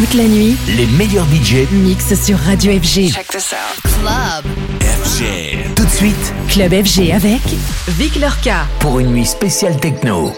Toute la nuit, Les meilleurs budgets mix sur Radio FG. Check this out. Club. FG. Tout de suite, Club FG avec Vic Lorca. pour une nuit spéciale techno.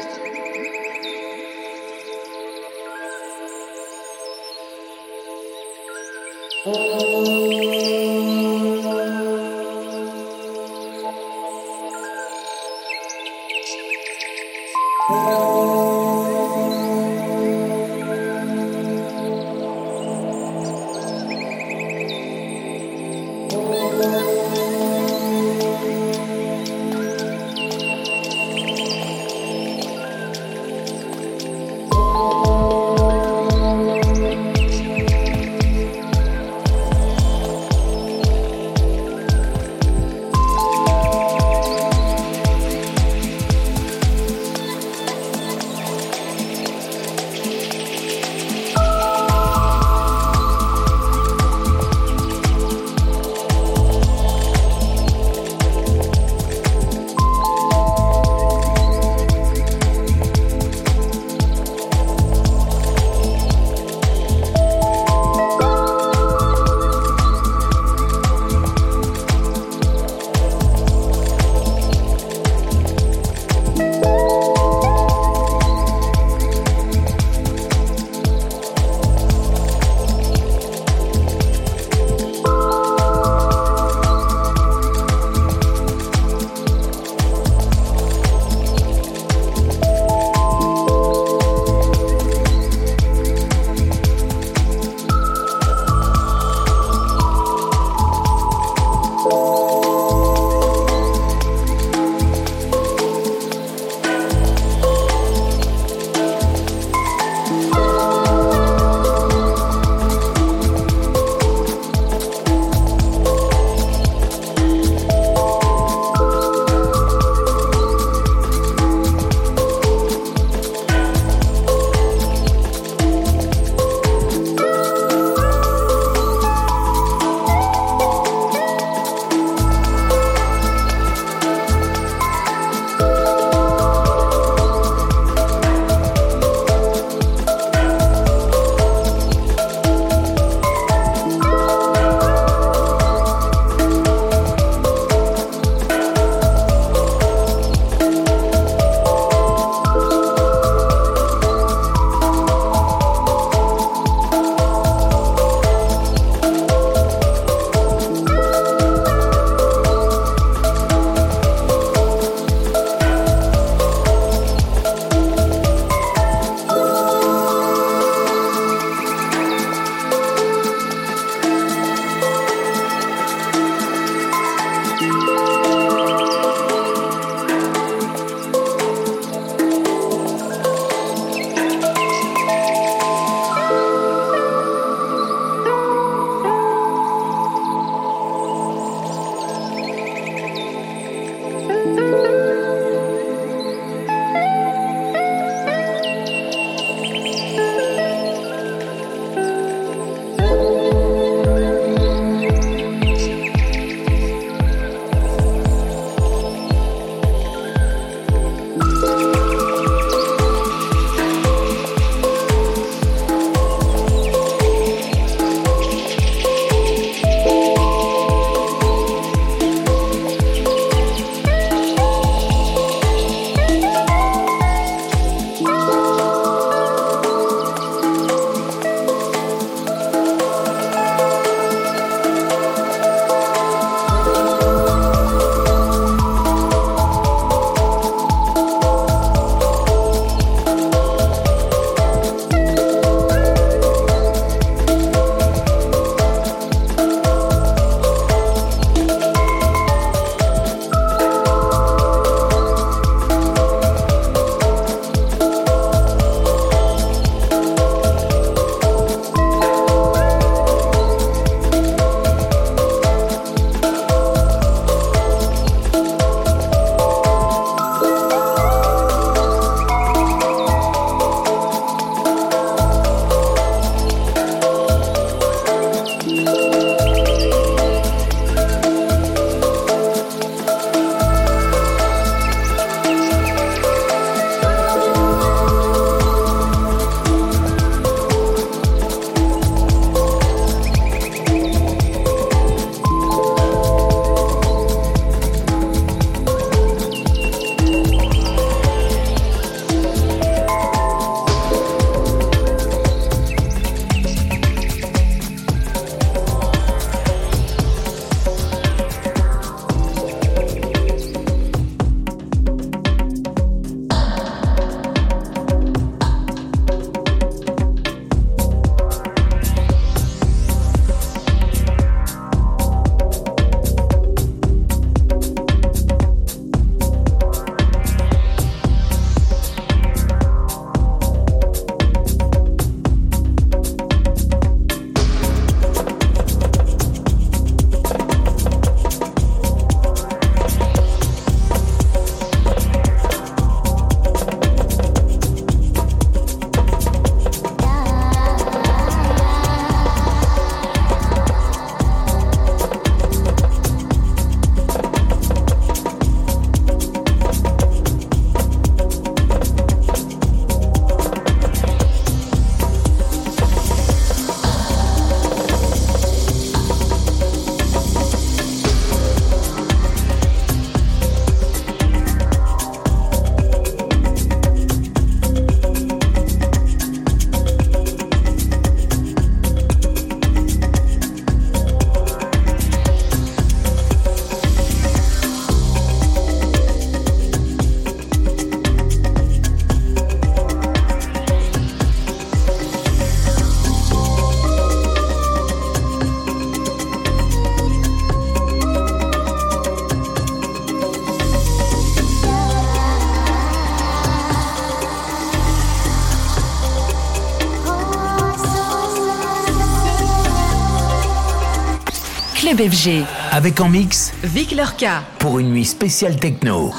FG. Avec en mix, Vic Lorca. pour une nuit spéciale techno.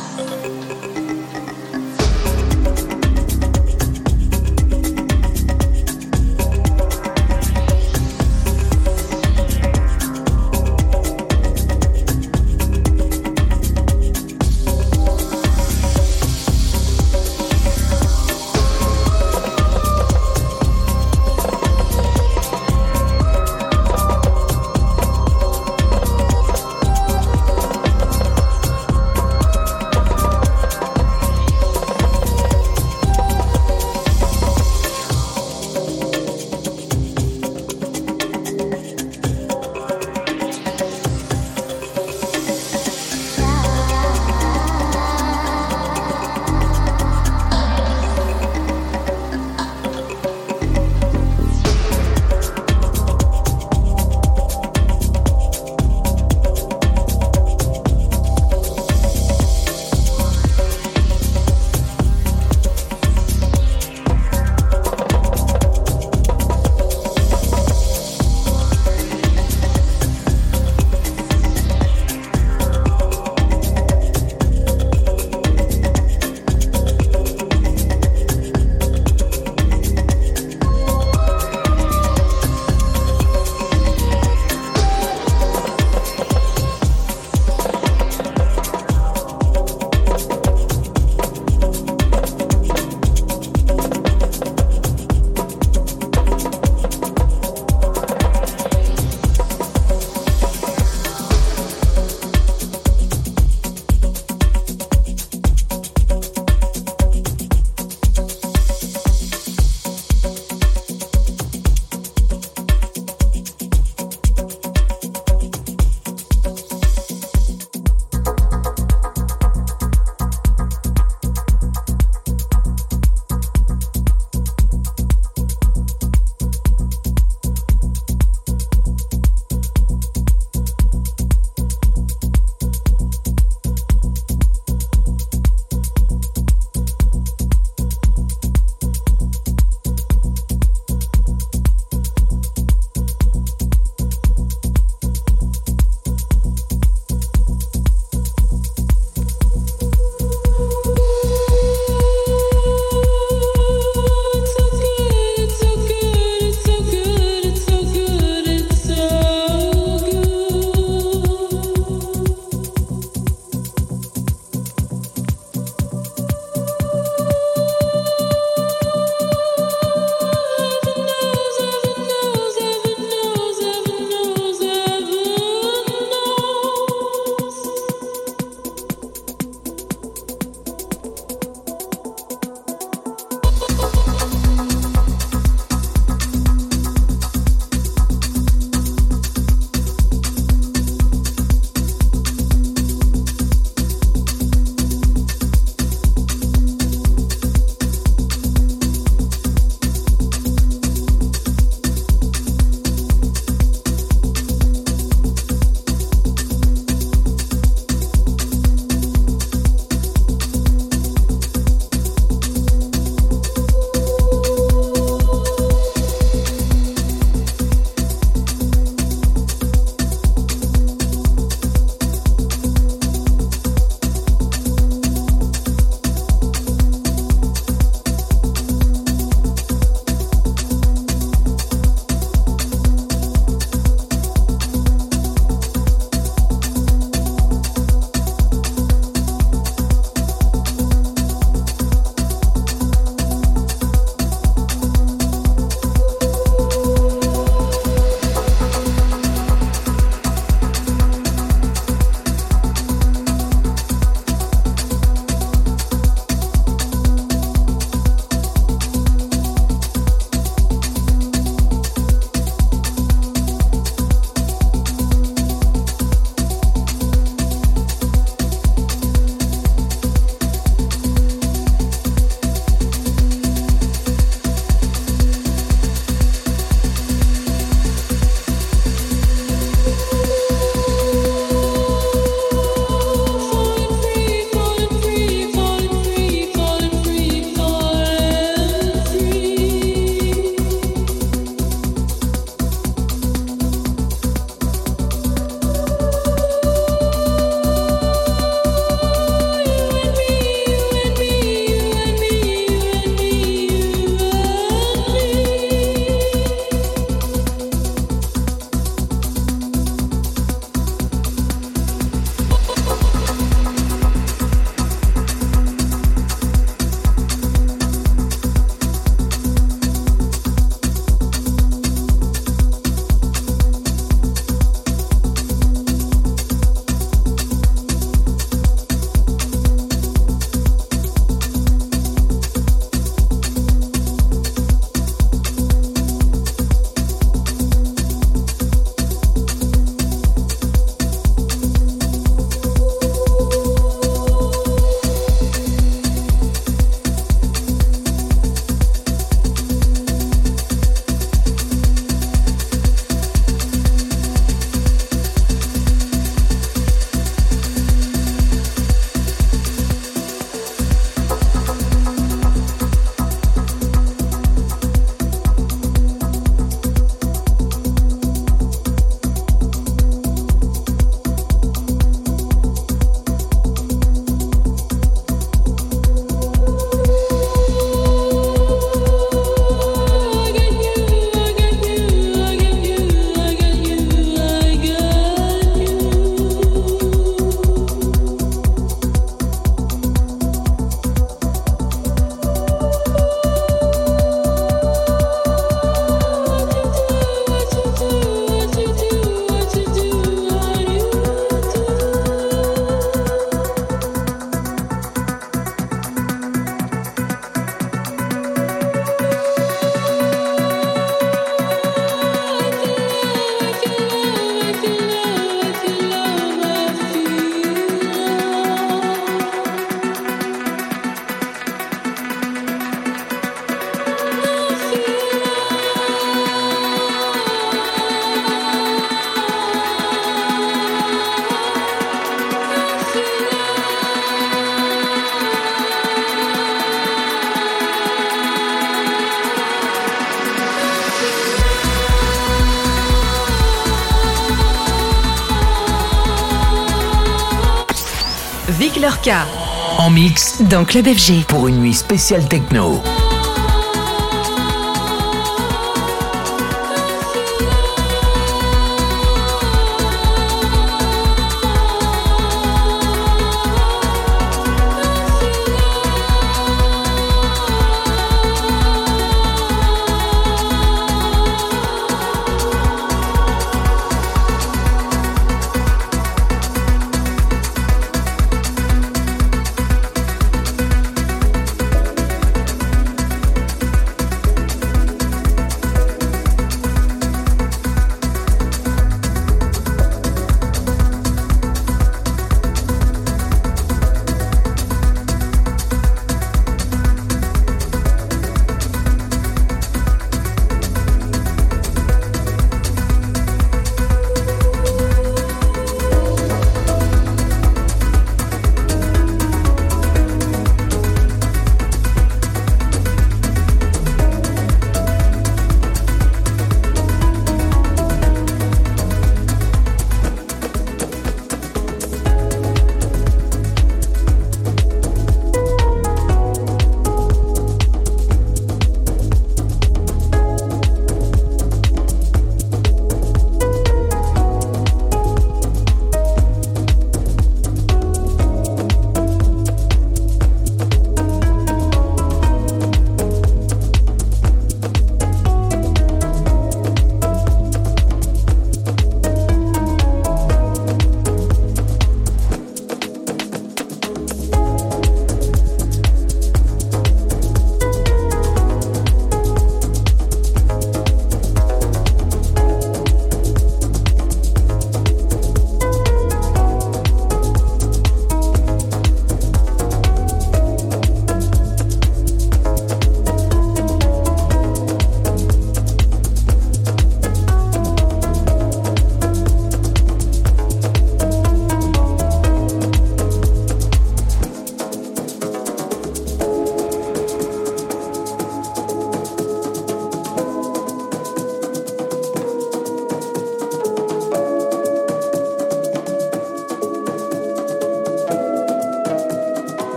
En mix Dans Club FG. pour une nuit spéciale techno.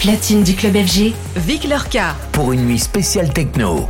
Platine du club FG, Vic Lurka. Pour une nuit spéciale techno.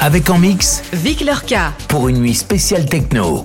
Avec en mix Vic Lorca. Pour une nuit spéciale techno.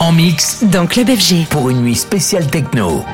En mix Dans Club FG. pour une nuit spéciale techno.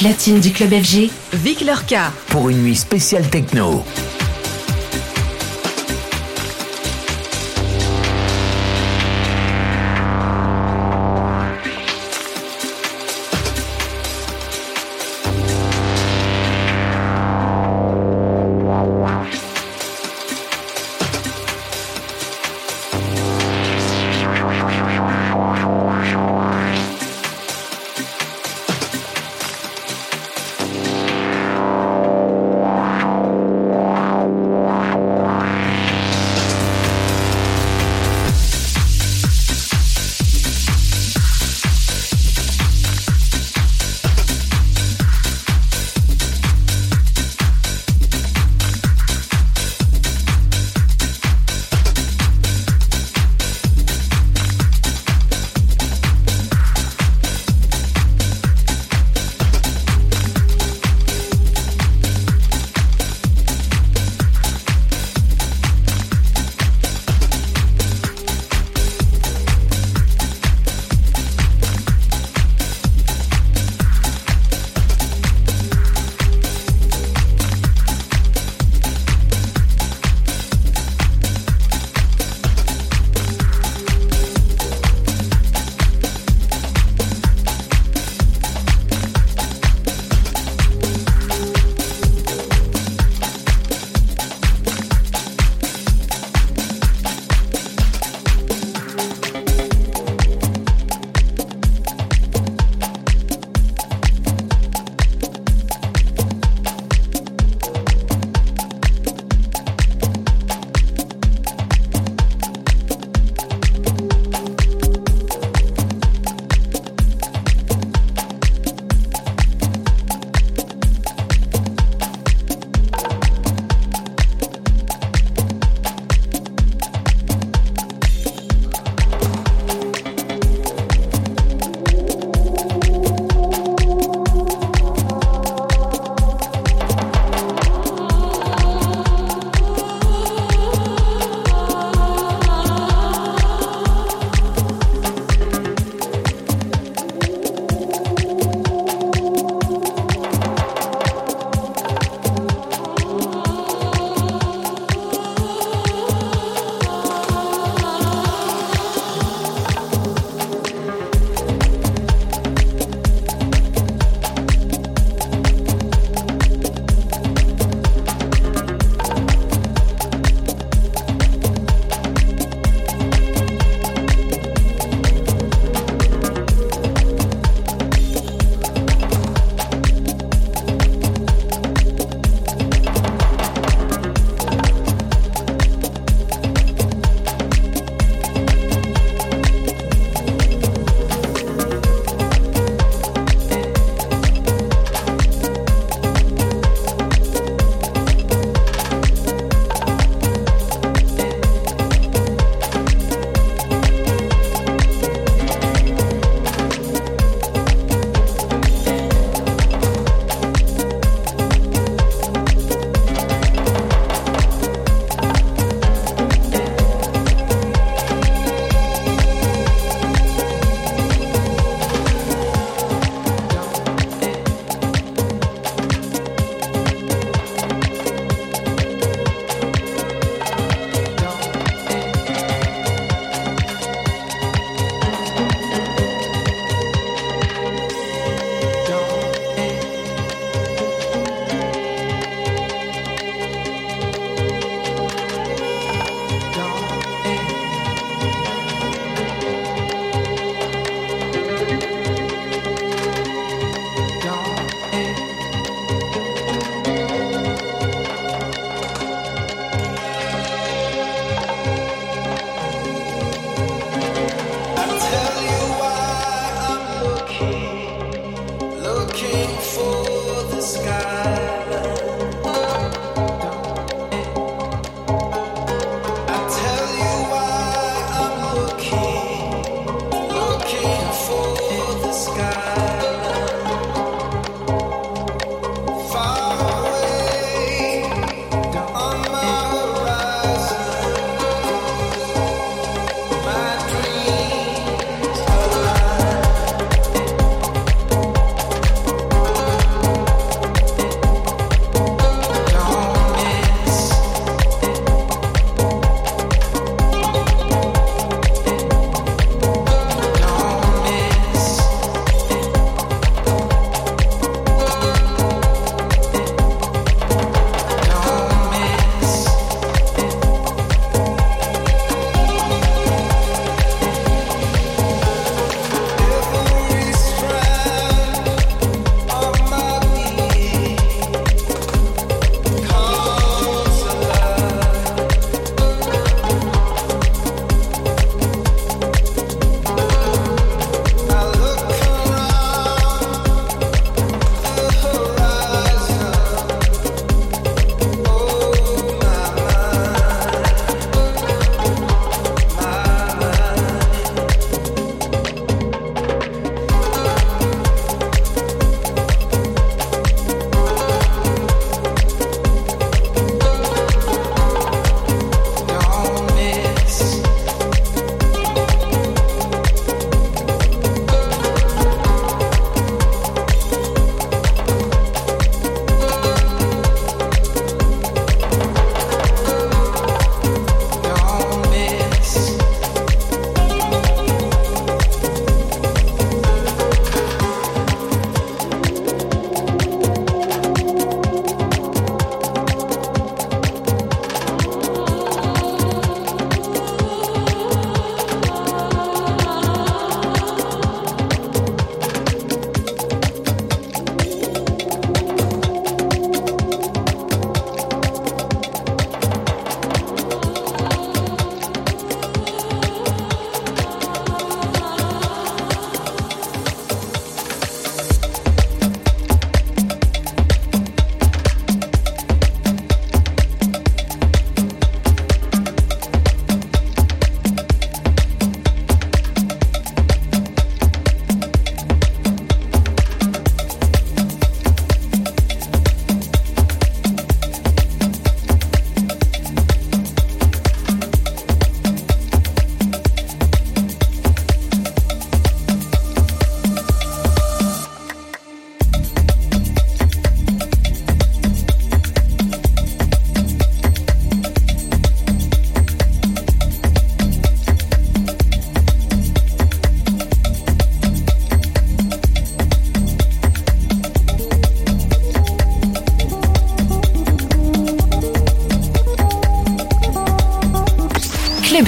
Platine du club FG, Vic Lorca. Pour une nuit spéciale techno.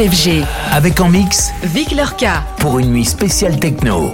FG. Avec en mix Vic Lorca. pour une nuit spéciale techno.